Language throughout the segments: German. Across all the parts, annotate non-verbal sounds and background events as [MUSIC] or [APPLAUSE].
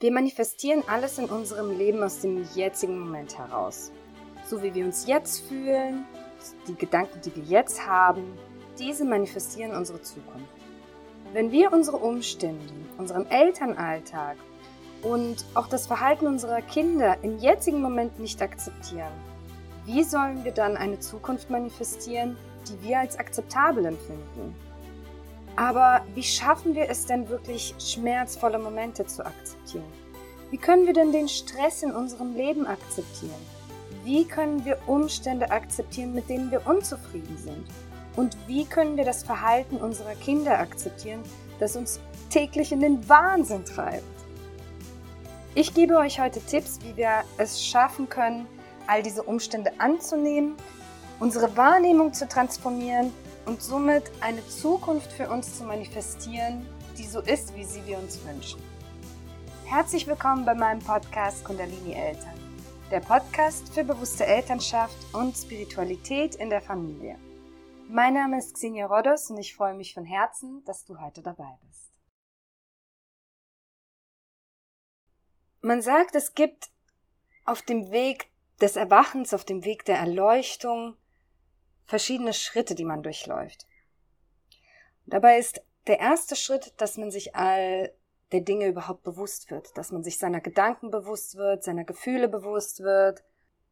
Wir manifestieren alles in unserem Leben aus dem jetzigen Moment heraus. So wie wir uns jetzt fühlen, die Gedanken, die wir jetzt haben, diese manifestieren unsere Zukunft. Wenn wir unsere Umstände, unseren Elternalltag und auch das Verhalten unserer Kinder im jetzigen Moment nicht akzeptieren, wie sollen wir dann eine Zukunft manifestieren, die wir als akzeptabel empfinden? Aber wie schaffen wir es denn wirklich, schmerzvolle Momente zu akzeptieren? Wie können wir denn den Stress in unserem Leben akzeptieren? Wie können wir Umstände akzeptieren, mit denen wir unzufrieden sind? Und wie können wir das Verhalten unserer Kinder akzeptieren, das uns täglich in den Wahnsinn treibt? Ich gebe euch heute Tipps, wie wir es schaffen können, all diese Umstände anzunehmen, unsere Wahrnehmung zu transformieren und somit eine Zukunft für uns zu manifestieren, die so ist, wie sie wir uns wünschen. Herzlich willkommen bei meinem Podcast Kundalini Eltern, der Podcast für bewusste Elternschaft und Spiritualität in der Familie. Mein Name ist Xenia Rodos und ich freue mich von Herzen, dass du heute dabei bist. Man sagt, es gibt auf dem Weg des Erwachens, auf dem Weg der Erleuchtung, verschiedene Schritte, die man durchläuft. Dabei ist der erste Schritt, dass man sich all der Dinge überhaupt bewusst wird, dass man sich seiner Gedanken bewusst wird, seiner Gefühle bewusst wird,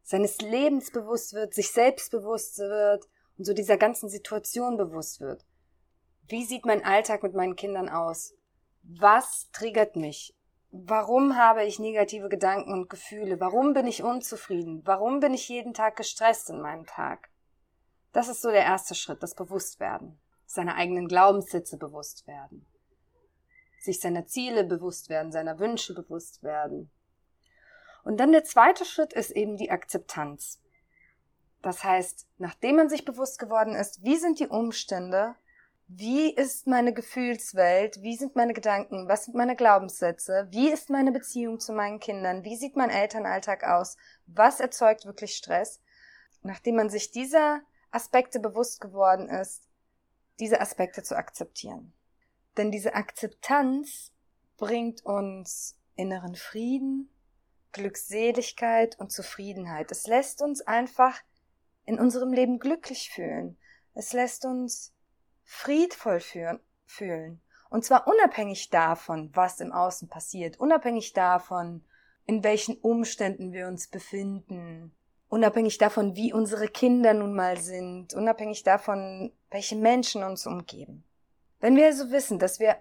seines Lebens bewusst wird, sich selbst bewusst wird und so dieser ganzen Situation bewusst wird. Wie sieht mein Alltag mit meinen Kindern aus? Was triggert mich? Warum habe ich negative Gedanken und Gefühle? Warum bin ich unzufrieden? Warum bin ich jeden Tag gestresst in meinem Tag? Das ist so der erste Schritt, das Bewusstwerden. Seine eigenen Glaubenssitze bewusst werden. Sich seiner Ziele bewusst werden, seiner Wünsche bewusst werden. Und dann der zweite Schritt ist eben die Akzeptanz. Das heißt, nachdem man sich bewusst geworden ist, wie sind die Umstände, wie ist meine Gefühlswelt, wie sind meine Gedanken, was sind meine Glaubenssätze, wie ist meine Beziehung zu meinen Kindern, wie sieht mein Elternalltag aus, was erzeugt wirklich Stress, nachdem man sich dieser Aspekte bewusst geworden ist, diese Aspekte zu akzeptieren. Denn diese Akzeptanz bringt uns inneren Frieden, Glückseligkeit und Zufriedenheit. Es lässt uns einfach in unserem Leben glücklich fühlen. Es lässt uns friedvoll fühlen. Und zwar unabhängig davon, was im Außen passiert, unabhängig davon, in welchen Umständen wir uns befinden, unabhängig davon, wie unsere Kinder nun mal sind, unabhängig davon, welche Menschen uns umgeben. Wenn wir also wissen, dass wir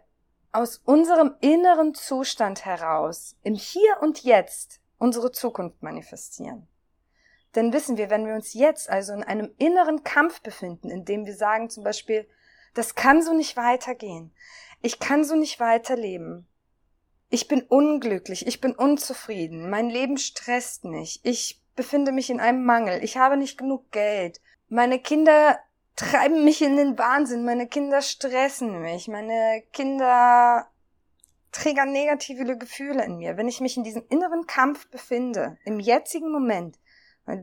aus unserem inneren Zustand heraus im Hier und Jetzt unsere Zukunft manifestieren, dann wissen wir, wenn wir uns jetzt also in einem inneren Kampf befinden, in dem wir sagen zum Beispiel, das kann so nicht weitergehen, ich kann so nicht weiterleben, ich bin unglücklich, ich bin unzufrieden, mein Leben stresst mich, ich befinde mich in einem Mangel, ich habe nicht genug Geld, meine Kinder treiben mich in den Wahnsinn, meine Kinder stressen mich, meine Kinder triggern negative Gefühle in mir. Wenn ich mich in diesem inneren Kampf befinde, im jetzigen Moment,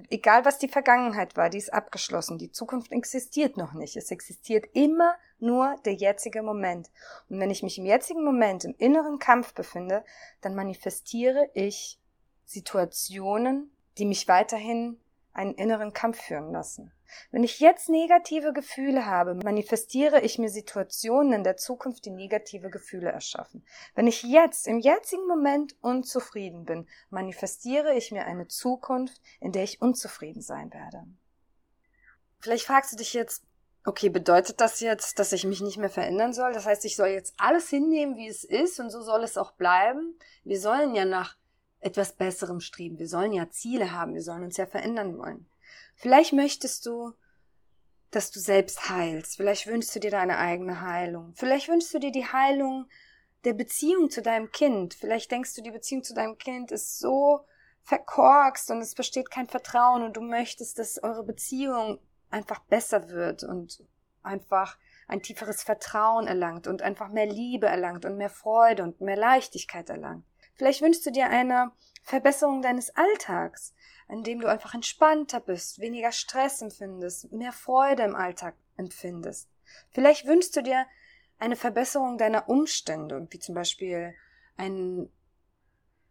egal was die Vergangenheit war, die ist abgeschlossen, die Zukunft existiert noch nicht, es existiert immer nur der jetzige Moment. Und wenn ich mich im jetzigen Moment im inneren Kampf befinde, dann manifestiere ich Situationen, die mich weiterhin einen inneren Kampf führen lassen. Wenn ich jetzt negative Gefühle habe, manifestiere ich mir Situationen in der Zukunft, die negative Gefühle erschaffen. Wenn ich jetzt im jetzigen Moment unzufrieden bin, manifestiere ich mir eine Zukunft, in der ich unzufrieden sein werde. Vielleicht fragst du dich jetzt, okay, bedeutet das jetzt, dass ich mich nicht mehr verändern soll? Das heißt, ich soll jetzt alles hinnehmen, wie es ist und so soll es auch bleiben? Wir sollen ja nach etwas Besserem streben. Wir sollen ja Ziele haben, wir sollen uns ja verändern wollen. Vielleicht möchtest du, dass du selbst heilst. Vielleicht wünschst du dir deine eigene Heilung. Vielleicht wünschst du dir die Heilung der Beziehung zu deinem Kind. Vielleicht denkst du, die Beziehung zu deinem Kind ist so verkorkst und es besteht kein Vertrauen und du möchtest, dass eure Beziehung einfach besser wird und einfach ein tieferes Vertrauen erlangt und einfach mehr Liebe erlangt und mehr Freude und mehr Leichtigkeit erlangt. Vielleicht wünschst du dir eine Verbesserung deines Alltags, in dem du einfach entspannter bist, weniger Stress empfindest, mehr Freude im Alltag empfindest. Vielleicht wünschst du dir eine Verbesserung deiner Umstände, wie zum Beispiel ein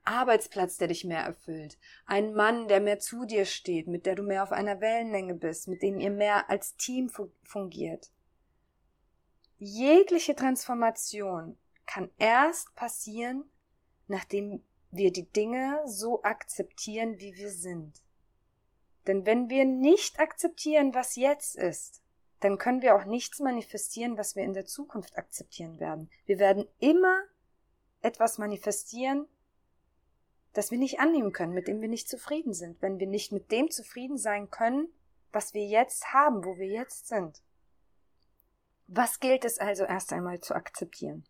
Arbeitsplatz, der dich mehr erfüllt, ein Mann, der mehr zu dir steht, mit der du mehr auf einer Wellenlänge bist, mit dem ihr mehr als Team fungiert. Jegliche Transformation kann erst passieren, nachdem wir die Dinge so akzeptieren, wie wir sind. Denn wenn wir nicht akzeptieren, was jetzt ist, dann können wir auch nichts manifestieren, was wir in der Zukunft akzeptieren werden. Wir werden immer etwas manifestieren, das wir nicht annehmen können, mit dem wir nicht zufrieden sind, wenn wir nicht mit dem zufrieden sein können, was wir jetzt haben, wo wir jetzt sind. Was gilt es also erst einmal zu akzeptieren?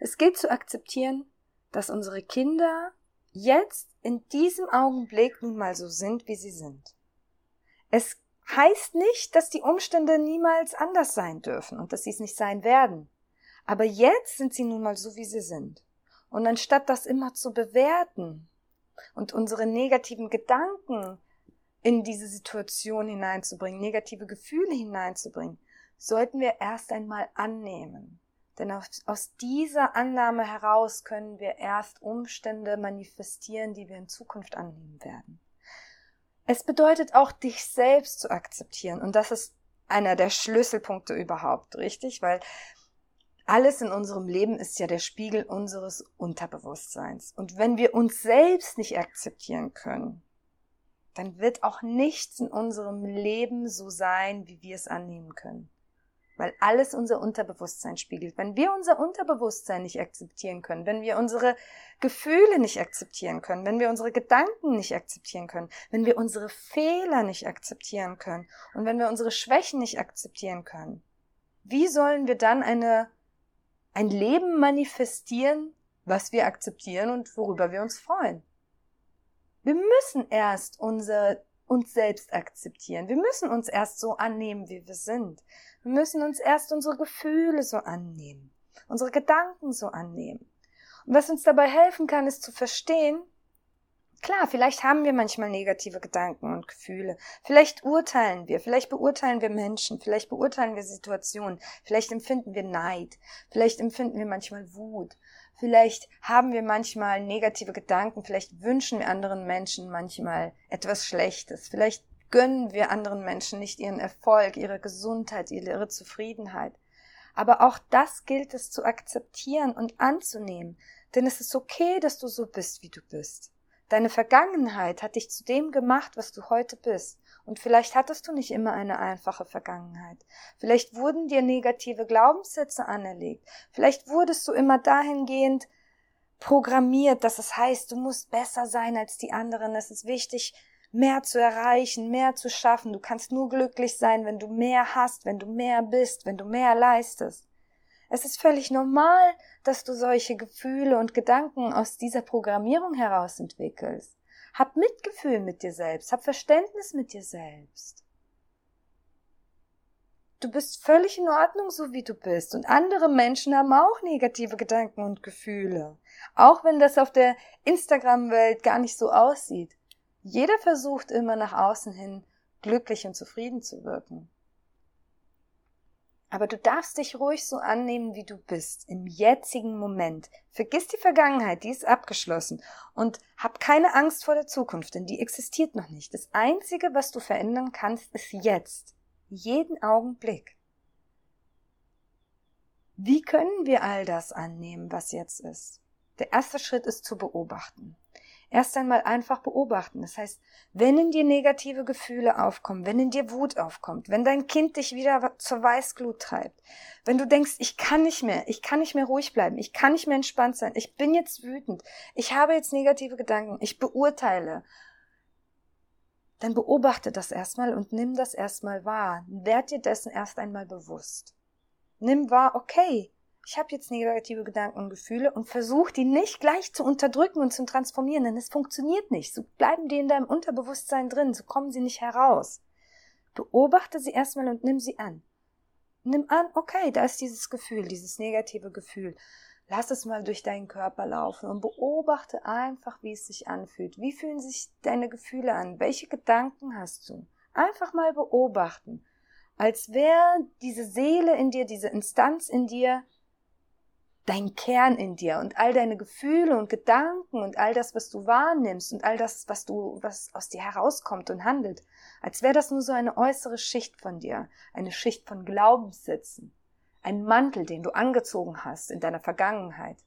Es gilt zu akzeptieren, dass unsere Kinder jetzt in diesem Augenblick nun mal so sind, wie sie sind. Es heißt nicht, dass die Umstände niemals anders sein dürfen und dass sie es nicht sein werden. Aber jetzt sind sie nun mal so, wie sie sind. Und anstatt das immer zu bewerten und unsere negativen Gedanken in diese Situation hineinzubringen, negative Gefühle hineinzubringen, sollten wir erst einmal annehmen. Denn aus, dieser Annahme heraus können wir erst Umstände manifestieren, die wir in Zukunft annehmen werden. Es bedeutet auch, dich selbst zu akzeptieren. Und das ist einer der Schlüsselpunkte überhaupt, richtig? Weil alles in unserem Leben ist ja der Spiegel unseres Unterbewusstseins. Und wenn wir uns selbst nicht akzeptieren können, dann wird auch nichts in unserem Leben so sein, wie wir es annehmen können weil alles unser Unterbewusstsein spiegelt. Wenn wir unser Unterbewusstsein nicht akzeptieren können, wenn wir unsere Gefühle nicht akzeptieren können, wenn wir unsere Gedanken nicht akzeptieren können, wenn wir unsere Fehler nicht akzeptieren können und wenn wir unsere Schwächen nicht akzeptieren können, wie sollen wir dann eine, ein Leben manifestieren, was wir akzeptieren und worüber wir uns freuen? Wir müssen erst unser uns selbst akzeptieren. Wir müssen uns erst so annehmen, wie wir sind. Wir müssen uns erst unsere Gefühle so annehmen, unsere Gedanken so annehmen. Und was uns dabei helfen kann, ist zu verstehen, Klar, vielleicht haben wir manchmal negative Gedanken und Gefühle. Vielleicht urteilen wir, vielleicht beurteilen wir Menschen, vielleicht beurteilen wir Situationen, vielleicht empfinden wir Neid, vielleicht empfinden wir manchmal Wut, vielleicht haben wir manchmal negative Gedanken, vielleicht wünschen wir anderen Menschen manchmal etwas Schlechtes, vielleicht gönnen wir anderen Menschen nicht ihren Erfolg, ihre Gesundheit, ihre Zufriedenheit. Aber auch das gilt es zu akzeptieren und anzunehmen, denn es ist okay, dass du so bist, wie du bist. Deine Vergangenheit hat dich zu dem gemacht, was du heute bist. Und vielleicht hattest du nicht immer eine einfache Vergangenheit. Vielleicht wurden dir negative Glaubenssätze anerlegt. Vielleicht wurdest du immer dahingehend programmiert, dass es heißt, du musst besser sein als die anderen. Es ist wichtig, mehr zu erreichen, mehr zu schaffen. Du kannst nur glücklich sein, wenn du mehr hast, wenn du mehr bist, wenn du mehr leistest. Es ist völlig normal, dass du solche Gefühle und Gedanken aus dieser Programmierung heraus entwickelst. Hab Mitgefühl mit dir selbst, hab Verständnis mit dir selbst. Du bist völlig in Ordnung, so wie du bist. Und andere Menschen haben auch negative Gedanken und Gefühle. Auch wenn das auf der Instagram-Welt gar nicht so aussieht. Jeder versucht immer nach außen hin glücklich und zufrieden zu wirken. Aber du darfst dich ruhig so annehmen, wie du bist, im jetzigen Moment. Vergiss die Vergangenheit, die ist abgeschlossen. Und hab keine Angst vor der Zukunft, denn die existiert noch nicht. Das Einzige, was du verändern kannst, ist jetzt. Jeden Augenblick. Wie können wir all das annehmen, was jetzt ist? Der erste Schritt ist zu beobachten erst einmal einfach beobachten. Das heißt, wenn in dir negative Gefühle aufkommen, wenn in dir Wut aufkommt, wenn dein Kind dich wieder zur Weißglut treibt, wenn du denkst, ich kann nicht mehr, ich kann nicht mehr ruhig bleiben, ich kann nicht mehr entspannt sein, ich bin jetzt wütend, ich habe jetzt negative Gedanken, ich beurteile, dann beobachte das erstmal und nimm das erstmal wahr. Werd dir dessen erst einmal bewusst. Nimm wahr, okay, ich habe jetzt negative Gedanken und Gefühle und versuch die nicht gleich zu unterdrücken und zu transformieren, denn es funktioniert nicht. So bleiben die in deinem Unterbewusstsein drin, so kommen sie nicht heraus. Beobachte sie erstmal und nimm sie an. Nimm an, okay, da ist dieses Gefühl, dieses negative Gefühl. Lass es mal durch deinen Körper laufen und beobachte einfach, wie es sich anfühlt. Wie fühlen sich deine Gefühle an? Welche Gedanken hast du? Einfach mal beobachten. Als wäre diese Seele in dir, diese Instanz in dir dein Kern in dir und all deine Gefühle und Gedanken und all das, was du wahrnimmst und all das, was du, was aus dir herauskommt und handelt, als wäre das nur so eine äußere Schicht von dir, eine Schicht von Glaubenssätzen, ein Mantel, den du angezogen hast in deiner Vergangenheit.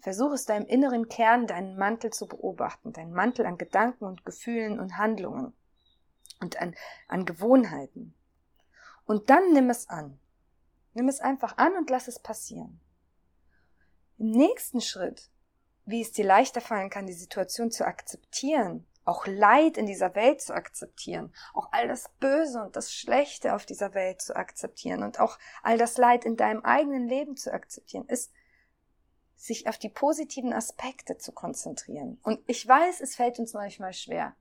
Versuch es deinem inneren Kern, deinen Mantel zu beobachten, deinen Mantel an Gedanken und Gefühlen und Handlungen und an, an Gewohnheiten. Und dann nimm es an. Nimm es einfach an und lass es passieren. Im nächsten Schritt, wie es dir leichter fallen kann, die Situation zu akzeptieren, auch Leid in dieser Welt zu akzeptieren, auch all das Böse und das Schlechte auf dieser Welt zu akzeptieren und auch all das Leid in deinem eigenen Leben zu akzeptieren, ist sich auf die positiven Aspekte zu konzentrieren. Und ich weiß, es fällt uns manchmal schwer.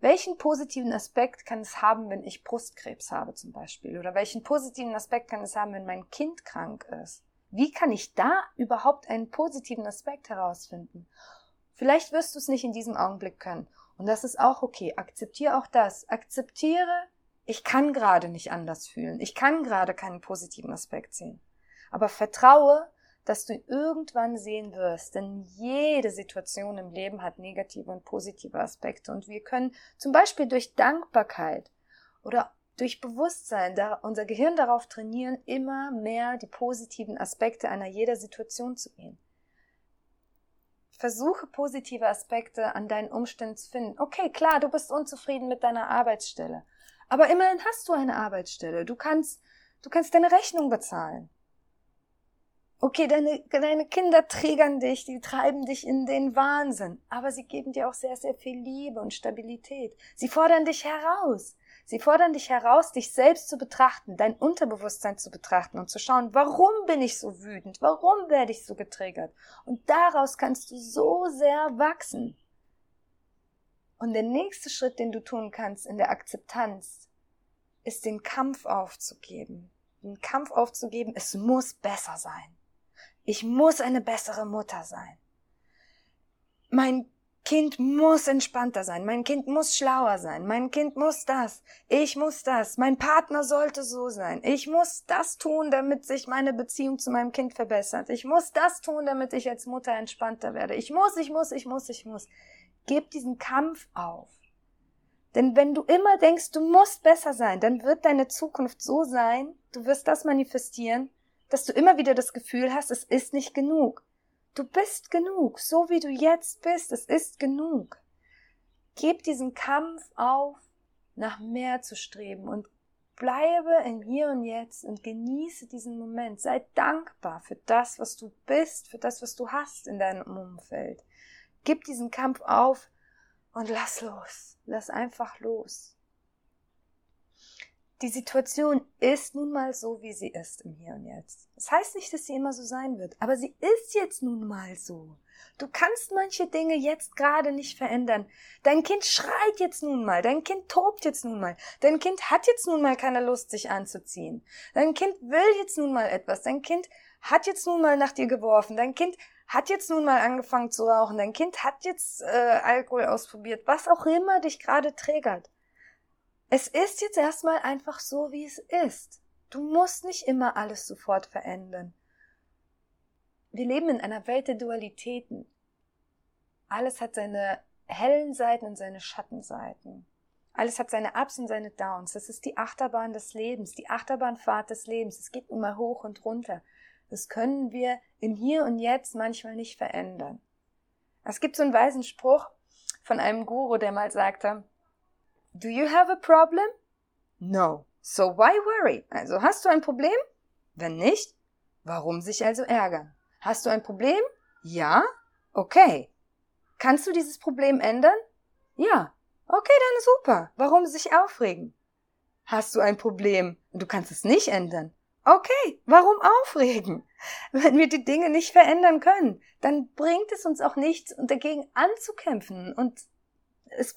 Welchen positiven Aspekt kann es haben, wenn ich Brustkrebs habe zum Beispiel? Oder welchen positiven Aspekt kann es haben, wenn mein Kind krank ist? Wie kann ich da überhaupt einen positiven Aspekt herausfinden? Vielleicht wirst du es nicht in diesem Augenblick können. Und das ist auch okay. Akzeptiere auch das. Akzeptiere, ich kann gerade nicht anders fühlen. Ich kann gerade keinen positiven Aspekt sehen. Aber vertraue, dass du irgendwann sehen wirst. Denn jede Situation im Leben hat negative und positive Aspekte. Und wir können zum Beispiel durch Dankbarkeit oder durch Bewusstsein da unser Gehirn darauf trainieren, immer mehr die positiven Aspekte einer jeder Situation zu gehen. Versuche positive Aspekte an deinen Umständen zu finden. Okay, klar, du bist unzufrieden mit deiner Arbeitsstelle. Aber immerhin hast du eine Arbeitsstelle. Du kannst, du kannst deine Rechnung bezahlen. Okay, deine, deine Kinder trägern dich, die treiben dich in den Wahnsinn. Aber sie geben dir auch sehr, sehr viel Liebe und Stabilität. Sie fordern dich heraus. Sie fordern dich heraus, dich selbst zu betrachten, dein Unterbewusstsein zu betrachten und zu schauen, warum bin ich so wütend? Warum werde ich so getriggert? Und daraus kannst du so sehr wachsen. Und der nächste Schritt, den du tun kannst in der Akzeptanz, ist den Kampf aufzugeben. Den Kampf aufzugeben, es muss besser sein. Ich muss eine bessere Mutter sein. Mein Kind muss entspannter sein, mein Kind muss schlauer sein, mein Kind muss das, ich muss das, mein Partner sollte so sein, ich muss das tun, damit sich meine Beziehung zu meinem Kind verbessert, ich muss das tun, damit ich als Mutter entspannter werde, ich muss, ich muss, ich muss, ich muss. Gib diesen Kampf auf. Denn wenn du immer denkst, du musst besser sein, dann wird deine Zukunft so sein, du wirst das manifestieren, dass du immer wieder das Gefühl hast, es ist nicht genug. Du bist genug, so wie du jetzt bist, es ist genug. Gib diesen Kampf auf, nach mehr zu streben und bleibe im Hier und Jetzt und genieße diesen Moment. Sei dankbar für das, was du bist, für das, was du hast in deinem Umfeld. Gib diesen Kampf auf und lass los. Lass einfach los. Die Situation ist nun mal so, wie sie ist im Hier und Jetzt. Das heißt nicht, dass sie immer so sein wird, aber sie ist jetzt nun mal so. Du kannst manche Dinge jetzt gerade nicht verändern. Dein Kind schreit jetzt nun mal, dein Kind tobt jetzt nun mal, dein Kind hat jetzt nun mal keine Lust, sich anzuziehen. Dein Kind will jetzt nun mal etwas, dein Kind hat jetzt nun mal nach dir geworfen, dein Kind hat jetzt nun mal angefangen zu rauchen, dein Kind hat jetzt äh, Alkohol ausprobiert, was auch immer dich gerade triggert. Es ist jetzt erstmal einfach so, wie es ist. Du musst nicht immer alles sofort verändern. Wir leben in einer Welt der Dualitäten. Alles hat seine hellen Seiten und seine Schattenseiten. Alles hat seine Ups und seine Downs. Das ist die Achterbahn des Lebens, die Achterbahnfahrt des Lebens. Es geht immer hoch und runter. Das können wir im Hier und Jetzt manchmal nicht verändern. Es gibt so einen weisen Spruch von einem Guru, der mal sagte, Do you have a problem? No. So why worry? Also hast du ein Problem? Wenn nicht, warum sich also ärgern? Hast du ein Problem? Ja? Okay. Kannst du dieses Problem ändern? Ja. Okay, dann super. Warum sich aufregen? Hast du ein Problem und du kannst es nicht ändern? Okay, warum aufregen? [LAUGHS] Wenn wir die Dinge nicht verändern können, dann bringt es uns auch nichts, dagegen anzukämpfen und es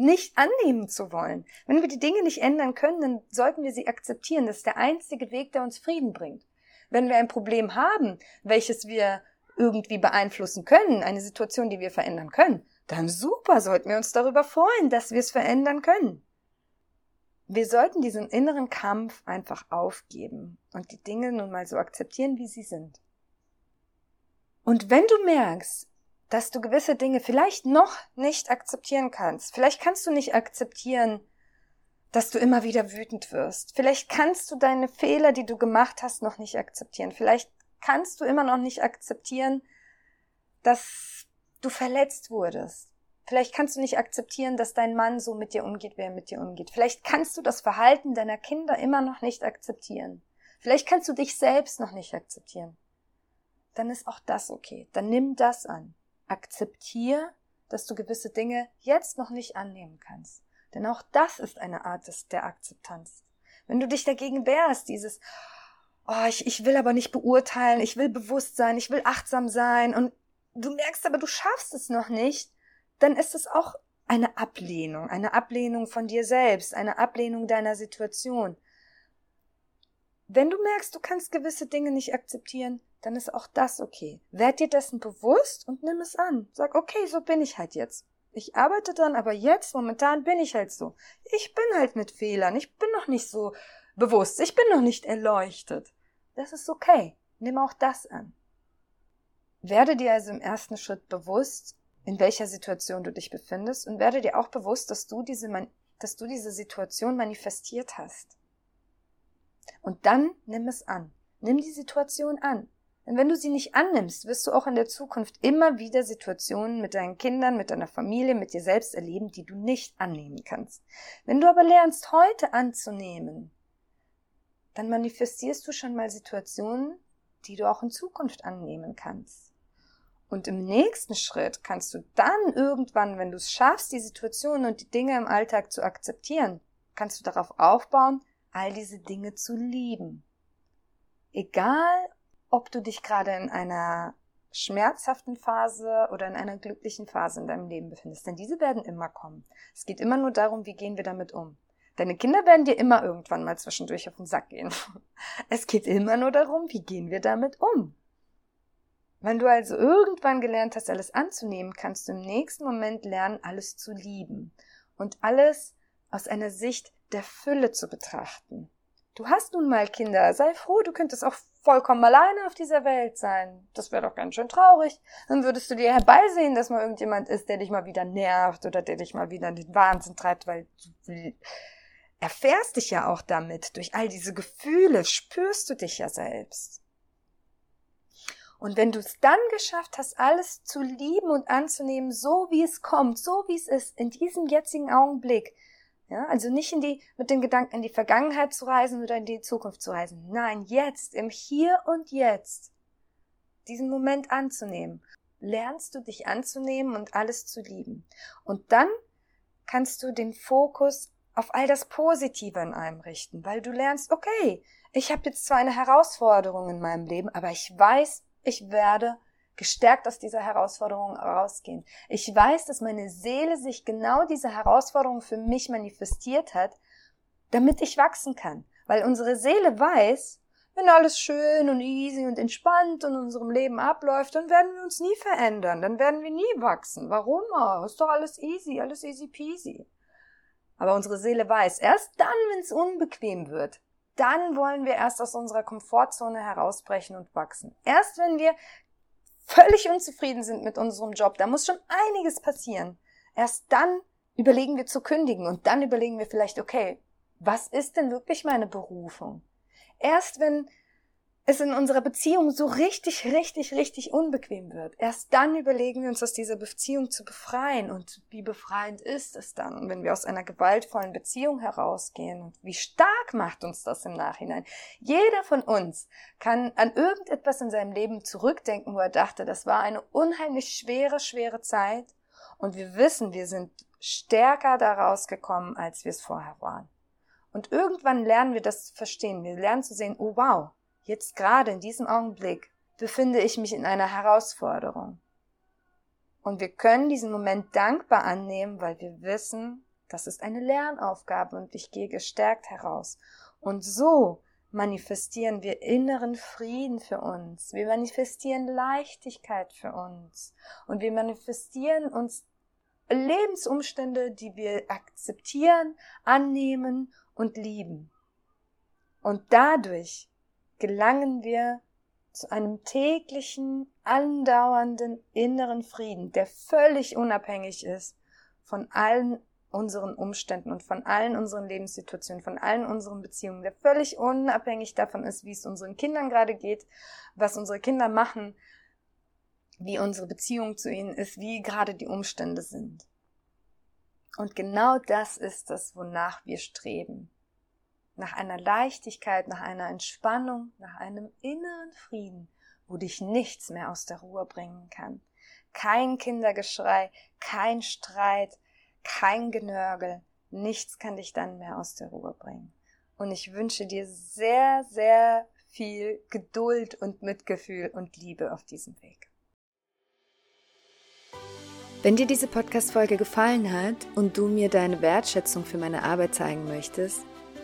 nicht annehmen zu wollen. Wenn wir die Dinge nicht ändern können, dann sollten wir sie akzeptieren. Das ist der einzige Weg, der uns Frieden bringt. Wenn wir ein Problem haben, welches wir irgendwie beeinflussen können, eine Situation, die wir verändern können, dann super, sollten wir uns darüber freuen, dass wir es verändern können. Wir sollten diesen inneren Kampf einfach aufgeben und die Dinge nun mal so akzeptieren, wie sie sind. Und wenn du merkst, dass du gewisse Dinge vielleicht noch nicht akzeptieren kannst, vielleicht kannst du nicht akzeptieren, dass du immer wieder wütend wirst. Vielleicht kannst du deine Fehler, die du gemacht hast, noch nicht akzeptieren. Vielleicht kannst du immer noch nicht akzeptieren, dass du verletzt wurdest. Vielleicht kannst du nicht akzeptieren, dass dein Mann so mit dir umgeht, wie er mit dir umgeht. Vielleicht kannst du das Verhalten deiner Kinder immer noch nicht akzeptieren. Vielleicht kannst du dich selbst noch nicht akzeptieren. Dann ist auch das okay. Dann nimm das an. Akzeptier, dass du gewisse Dinge jetzt noch nicht annehmen kannst. Denn auch das ist eine Art des, der Akzeptanz. Wenn du dich dagegen wehrst, dieses, oh, ich, ich will aber nicht beurteilen, ich will bewusst sein, ich will achtsam sein und du merkst aber, du schaffst es noch nicht, dann ist es auch eine Ablehnung, eine Ablehnung von dir selbst, eine Ablehnung deiner Situation. Wenn du merkst, du kannst gewisse Dinge nicht akzeptieren, dann ist auch das okay. Werd dir dessen bewusst und nimm es an. Sag, okay, so bin ich halt jetzt. Ich arbeite dann, aber jetzt, momentan bin ich halt so. Ich bin halt mit Fehlern. Ich bin noch nicht so bewusst. Ich bin noch nicht erleuchtet. Das ist okay. Nimm auch das an. Werde dir also im ersten Schritt bewusst, in welcher Situation du dich befindest und werde dir auch bewusst, dass du diese, dass du diese Situation manifestiert hast. Und dann nimm es an. Nimm die Situation an. Denn wenn du sie nicht annimmst, wirst du auch in der Zukunft immer wieder Situationen mit deinen Kindern, mit deiner Familie, mit dir selbst erleben, die du nicht annehmen kannst. Wenn du aber lernst, heute anzunehmen, dann manifestierst du schon mal Situationen, die du auch in Zukunft annehmen kannst. Und im nächsten Schritt kannst du dann irgendwann, wenn du es schaffst, die Situationen und die Dinge im Alltag zu akzeptieren, kannst du darauf aufbauen, all diese Dinge zu lieben. Egal, ob du dich gerade in einer schmerzhaften Phase oder in einer glücklichen Phase in deinem Leben befindest. Denn diese werden immer kommen. Es geht immer nur darum, wie gehen wir damit um. Deine Kinder werden dir immer irgendwann mal zwischendurch auf den Sack gehen. [LAUGHS] Es geht immer nur darum, wie gehen wir damit um. Wenn du also irgendwann gelernt hast, alles anzunehmen, kannst du im nächsten Moment lernen, alles zu lieben und alles aus einer Sicht der Fülle zu betrachten. Du hast nun mal Kinder, sei froh, du könntest auch vollkommen alleine auf dieser Welt sein. Das wäre doch ganz schön traurig. Dann würdest du dir herbeisehen, dass mal irgendjemand ist, der dich mal wieder nervt oder der dich mal wieder in den Wahnsinn treibt, weil du erfährst dich ja auch damit. Durch all diese Gefühle spürst du dich ja selbst. Und wenn du es dann geschafft hast, alles zu lieben und anzunehmen, so wie es kommt, so wie es ist, in diesem jetzigen Augenblick, ja, also nicht in die, mit den Gedanken in die Vergangenheit zu reisen oder in die Zukunft zu reisen. Nein, jetzt, im Hier und Jetzt, diesen Moment anzunehmen. Lernst du dich anzunehmen und alles zu lieben. Und dann kannst du den Fokus auf all das Positive in einem richten, weil du lernst, okay, ich habe jetzt zwar eine Herausforderung in meinem Leben, aber ich weiß, ich werde gestärkt aus dieser Herausforderung rausgehen. Ich weiß, dass meine Seele sich genau diese Herausforderung für mich manifestiert hat, damit ich wachsen kann. Weil unsere Seele weiß, wenn alles schön und easy und entspannt in unserem Leben abläuft, dann werden wir uns nie verändern, dann werden wir nie wachsen. Warum? Oh, ist doch alles easy, alles easy peasy. Aber unsere Seele weiß, erst dann, wenn es unbequem wird, dann wollen wir erst aus unserer Komfortzone herausbrechen und wachsen. Erst wenn wir völlig unzufrieden sind mit unserem Job, da muss schon einiges passieren. Erst dann überlegen wir zu kündigen und dann überlegen wir vielleicht, okay, was ist denn wirklich meine Berufung? Erst wenn es in unserer Beziehung so richtig, richtig, richtig unbequem wird, erst dann überlegen wir uns aus dieser Beziehung zu befreien. Und wie befreiend ist es dann, wenn wir aus einer gewaltvollen Beziehung herausgehen? Und wie stark macht uns das im Nachhinein? Jeder von uns kann an irgendetwas in seinem Leben zurückdenken, wo er dachte, das war eine unheimlich schwere, schwere Zeit. Und wir wissen, wir sind stärker daraus gekommen, als wir es vorher waren. Und irgendwann lernen wir das zu verstehen. Wir lernen zu sehen, oh wow, Jetzt gerade in diesem Augenblick befinde ich mich in einer Herausforderung. Und wir können diesen Moment dankbar annehmen, weil wir wissen, das ist eine Lernaufgabe und ich gehe gestärkt heraus. Und so manifestieren wir inneren Frieden für uns. Wir manifestieren Leichtigkeit für uns. Und wir manifestieren uns Lebensumstände, die wir akzeptieren, annehmen und lieben. Und dadurch gelangen wir zu einem täglichen, andauernden inneren Frieden, der völlig unabhängig ist von allen unseren Umständen und von allen unseren Lebenssituationen, von allen unseren Beziehungen, der völlig unabhängig davon ist, wie es unseren Kindern gerade geht, was unsere Kinder machen, wie unsere Beziehung zu ihnen ist, wie gerade die Umstände sind. Und genau das ist es, wonach wir streben. Nach einer Leichtigkeit, nach einer Entspannung, nach einem inneren Frieden, wo dich nichts mehr aus der Ruhe bringen kann. Kein Kindergeschrei, kein Streit, kein Genörgel, nichts kann dich dann mehr aus der Ruhe bringen. Und ich wünsche dir sehr, sehr viel Geduld und Mitgefühl und Liebe auf diesem Weg. Wenn dir diese Podcast-Folge gefallen hat und du mir deine Wertschätzung für meine Arbeit zeigen möchtest,